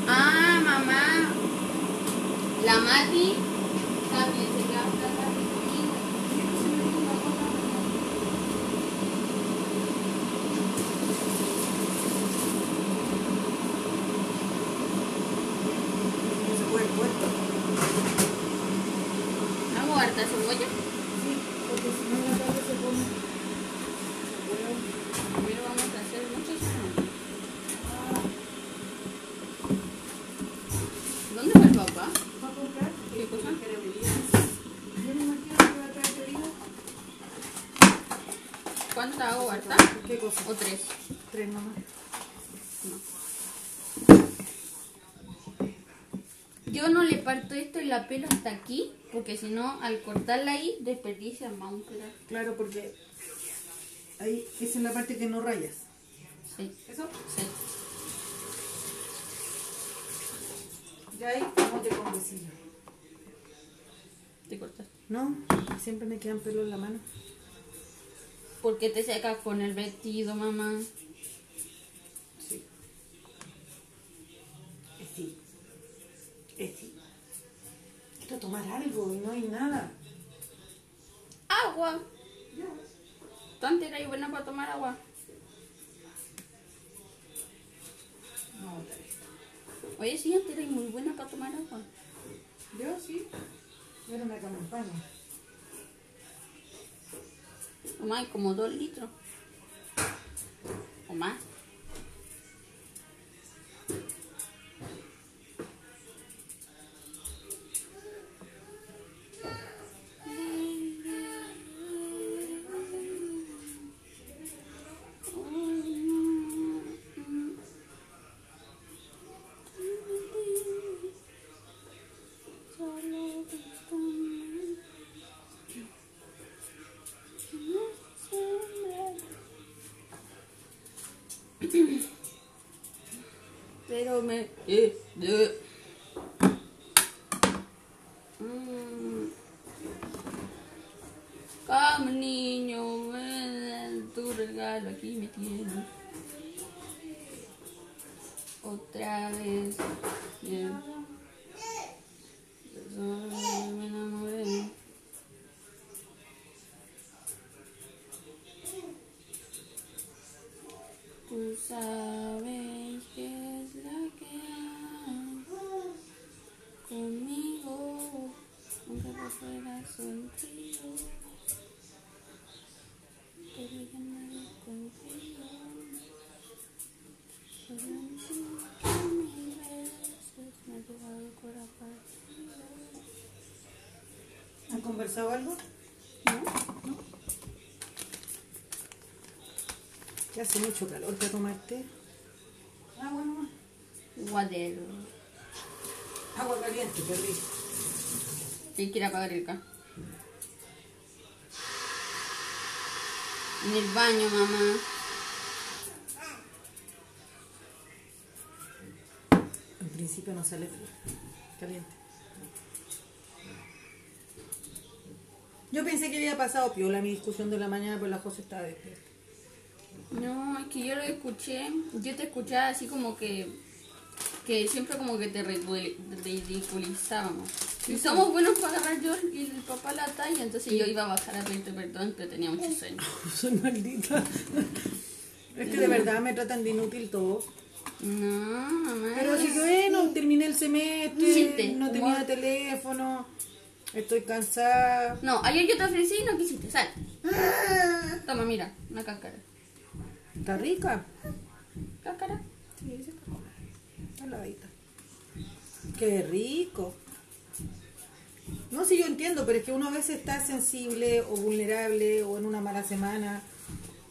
Ah, mamá. La Mati también se queda hasta la comida. No se puede puesto. ¿Hago harta cebolla? Sí, porque si no en la tarde se pone. Primero vamos a hacer muchos zapatos. ¿Dónde va el papá? ¿Va a comprar? ¿Qué cosa? Yo me imagino que va a traer pedido. ¿Cuánta hago, Barta? ¿Qué cosa? ¿O tres? Tres nomás. Yo no le parto esto en la pelo hasta aquí, porque si no, al cortarla ahí, desperdicia más un pedazo. Claro, porque ahí esa es la parte que no rayas. Sí, ¿Eso? sí. Ya ahí no te con huesillo. Te cortas. No, siempre me quedan pelos en la mano. ¿Por qué te secas con el vestido, mamá? Sí. Sí. Es sí. Quiero tomar algo y no hay nada. ¡Agua! ¿Tú antes eras buena para tomar agua? No. Oye, sí, antes eras muy buena para tomar agua. Yo sí. Yo no me acompaño. Hay como dos litros. O más. ¿Han conversado algo? ¿No? Que hace mucho calor para tomar té. Ah, bueno, Guadero. agua caliente, qué rico. Ir a apagar el ca. En el baño, mamá. En principio no sale caliente. Yo pensé que había pasado piola mi discusión de la mañana, pero la José estaba despierta. No, es que yo lo escuché. Yo te escuchaba así como que. Que siempre como que te ridicu- ridiculizábamos. Y somos buenos para agarrar yo y el papá la talla, entonces yo iba a bajar a pedirte perdón, pero tenía mucho sueño. Soy maldita. Es que de verdad me tratan de inútil todo. No, mamá. Pero sí que bueno, terminé el semestre, no tenía teléfono, estoy cansada. No, ayer yo te ofrecí y no quisiste, sal. Toma, mira, una cáscara. ¿Está rica? ¿Cáscara? Sí, está buena. Está lavadita. Qué rico. No, sí, yo entiendo, pero es que uno a veces está sensible o vulnerable o en una mala semana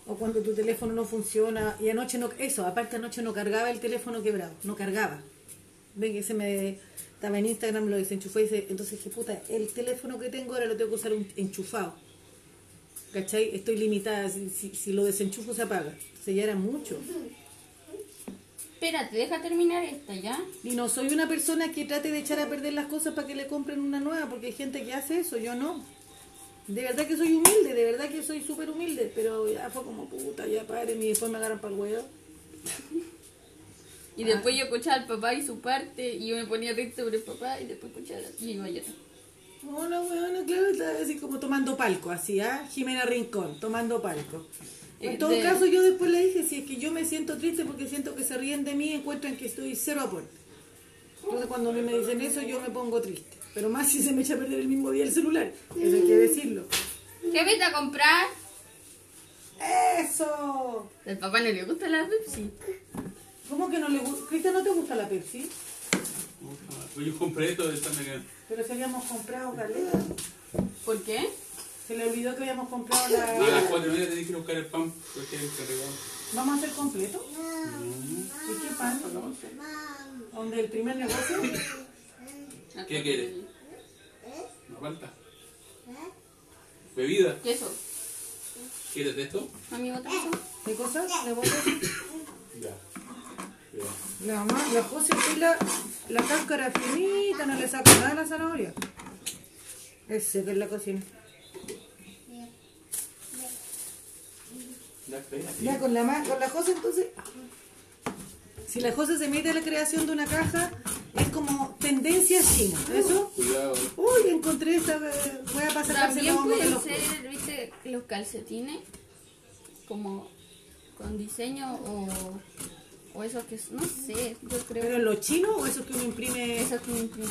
o cuando tu teléfono no funciona y anoche no, eso, aparte anoche no cargaba el teléfono quebrado, no cargaba. Ven que se me estaba en Instagram, lo desenchufé y dice, entonces dije, puta, el teléfono que tengo ahora lo tengo que usar un- enchufado. ¿Cachai? Estoy limitada, si, si, si lo desenchufo se apaga. Entonces ya era mucho. Espérate, deja terminar esta, ¿ya? Y no soy una persona que trate de echar a perder las cosas para que le compren una nueva, porque hay gente que hace eso, yo no. De verdad que soy humilde, de verdad que soy súper humilde, pero ya fue como puta, ya paren y después me agarran para el huevo. Y después yo escuchaba al papá y su parte, y yo me ponía recto sobre el papá, y después escuchaba y iba a llorar. No, no, bueno, claro, estaba así como tomando palco, así, ¿ah? Jimena Rincón, tomando palco. En Eh, todo de- caso, yo después le dije, si es que yo me siento triste porque siento que se ríen de mí, encuentran que estoy cero aporte. Entonces cuando a mí me dicen eso, yo me pongo triste. Pero más si se me echa a perder el mismo día el celular, eso hay que decirlo. ¿Qué vete a comprar? ¡Eso! Al papá no le gusta la Pepsi. ¿Cómo que no le gusta? Cristian, ¿no te gusta la Pepsi? Pues yo compré esto de esta mega. Pero si habíamos comprado galera. ¿Por qué? Se le olvidó que habíamos comprado A las la... 4 de la tenés que ir a buscar el pan porque. ¿Vamos a hacer completo? ¿Y qué pan? ¿Donde el primer negocio? ¿Qué quieres? ¿No falta? ¿Bebida? Queso. ¿Quieres de esto? Amigo. ¿Qué cosa? ¿Le voy a Ya. Ya. La mamá, la José pela la cáscara finita, no le saca nada a la zanahoria. Ese que es la cocina. Ya, con la, con la José entonces... Si la José se mete a la creación de una caja, es como tendencia china. ¿Eso? Cuidado. Uy, encontré esta... eh, Voy a pasar También de pueden los... ser, viste, los calcetines como con diseño o, o esos que, no sé, yo ¿Pero creo. en los chinos o esos que uno imprime? Esos que imprimen.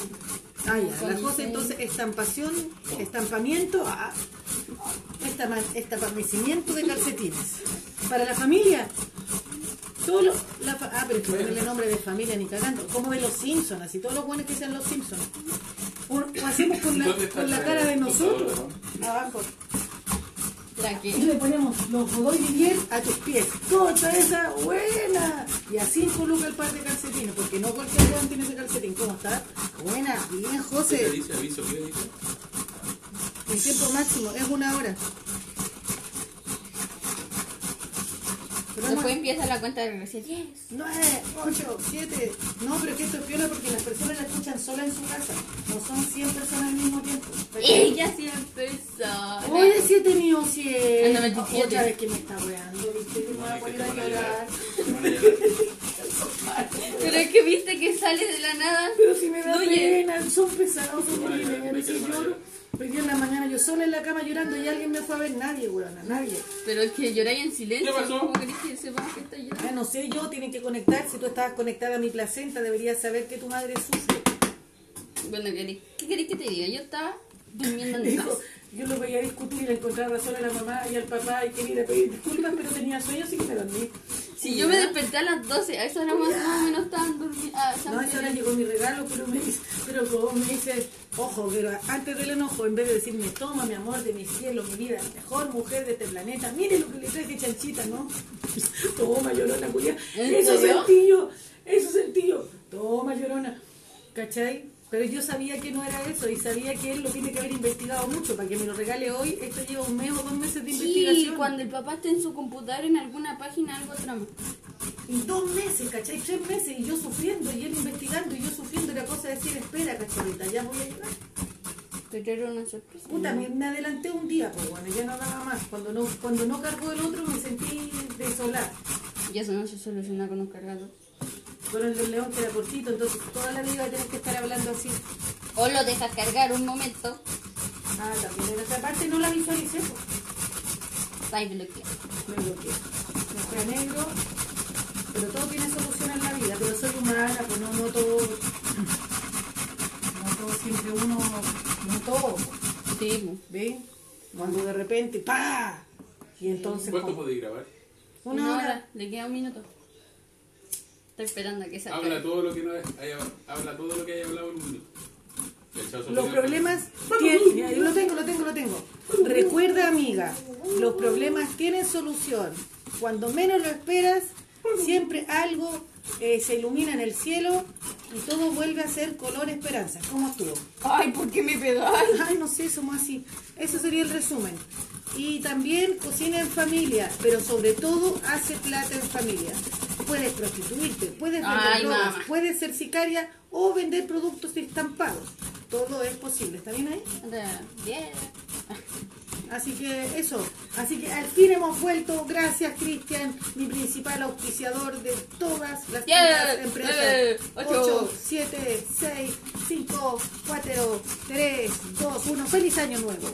Ah, ya. La diseño. entonces estampación, estampamiento, ah, estampamiento de calcetines. Para la familia, todo lo- la fa- ah, pero es que ponerle nombre de familia ni cagando, como de los Simpsons, así todos los buenos que sean los Simpsons. O, o hacemos con la, ¿Dónde está con la cara de nosotros, abajo. Y le ponemos los Godoy Vivier a tus pies. ¡Cosa esa buena! Y así coloca el par de calcetines, porque no cualquier weón tiene ese calcetín. ¿Cómo está? Buena, bien, ¿Qué José. dice? Aviso, ¿qué dice? El tiempo máximo es una hora. Pero después empieza la cuenta de regresión. 10. 9, 8, 7. No, pero es que esto es piola porque las personas la escuchan sola en su casa. No son 100 personas al mismo tiempo. Ella siempre sola. Oye, si he tenido 100. Anda, 27. Otra vez que me está weando, ¿viste? Que me voy a poner a llorar. Pero es que viste que sale de la nada. Pero si me da pena, son pesados, son horribles. Si lloro, Hoy día en la mañana yo sola en la cama llorando y alguien me fue a ver. Nadie, weona, nadie. Pero es que lloráis en silencio. ¿Qué pasó? ¿Cómo querés que sepamos que está llorando? Ya no sé yo, tienen que conectar. Si tú estabas conectada a mi placenta, deberías saber que tu madre sufre. Bueno, ¿querés- ¿qué querés que te diga? Yo estaba durmiendo en Dijo, yo lo veía discutir y le encontraba razón a la mamá y al papá y quería ir a pedir disculpas, pero tenía sueño, así que me dormí. Si yo me desperté a las 12, a esa hora más, más o menos estaban durmiendo. Ah, No, a esa hora llegó mi regalo, pero me pero como me dice, ojo, pero antes del enojo, en vez de decirme, toma mi amor de mi cielo, mi vida, mejor mujer de este planeta, mire lo que le traje chanchita, ¿no? Toma, llorona, Julia. ¿En Eso sentí yo, eso sentí yo. Toma, llorona. ¿Cachai? Pero yo sabía que no era eso y sabía que él lo tiene que haber investigado mucho para que me lo regale hoy. Esto lleva un mes o dos meses de Sí, investigación. cuando el papá esté en su computadora en alguna página, algo trama. Y dos meses, ¿cachai? Tres meses y yo sufriendo y él investigando y yo sufriendo. Era cosa de decir, espera, cachorrita, ya voy a llegar. Te traeré una sorpresa. Puta, me, me adelanté un día, pues bueno, ya no daba más. Cuando no, cuando no cargó el otro me sentí desolada. Y eso no se soluciona con un cargador. Con el del león que era cortito, entonces toda la vida tienes que estar hablando así. O lo dejas cargar un momento, Ah, también en esa parte no la visualicé, pues. vais bloqueado. Me bloqueé. Me fue a negro, pero todo tiene solución en la vida, pero soy humana, pues no, no todo. No todo siempre uno. No todo. Sí, pues. ¿Ven? Cuando de repente, ¡pa! Y entonces. ¿Cuánto podéis grabar? Una hora. Le queda un minuto. Estoy esperando a que salga. Habla todo lo que no haya, habla todo lo que haya hablado. El chao Los problemas tienen, lo tengo, lo tengo, lo tengo. Recuerda, amiga, los problemas tienen solución. Cuando menos lo esperas, siempre algo eh, se ilumina en el cielo y todo vuelve a ser color esperanza. ¿Cómo estuvo? Ay, ¿por qué me pegáis? Ay, no sé, somos así. Eso sería el resumen. Y también cocina en familia, pero sobre todo hace plata en familia. Puedes prostituirte, puedes vender Ay, drogas, mamá. puedes ser sicaria o vender productos estampados. Todo es posible, ¿está bien ahí? Bien. Así que eso, así que al fin hemos vuelto, gracias Cristian, mi principal auspiciador de todas las Yeah, empresas. nueve, ocho. 8, 7, 6, 5, 4, 3, 2, 1. Feliz año nuevo.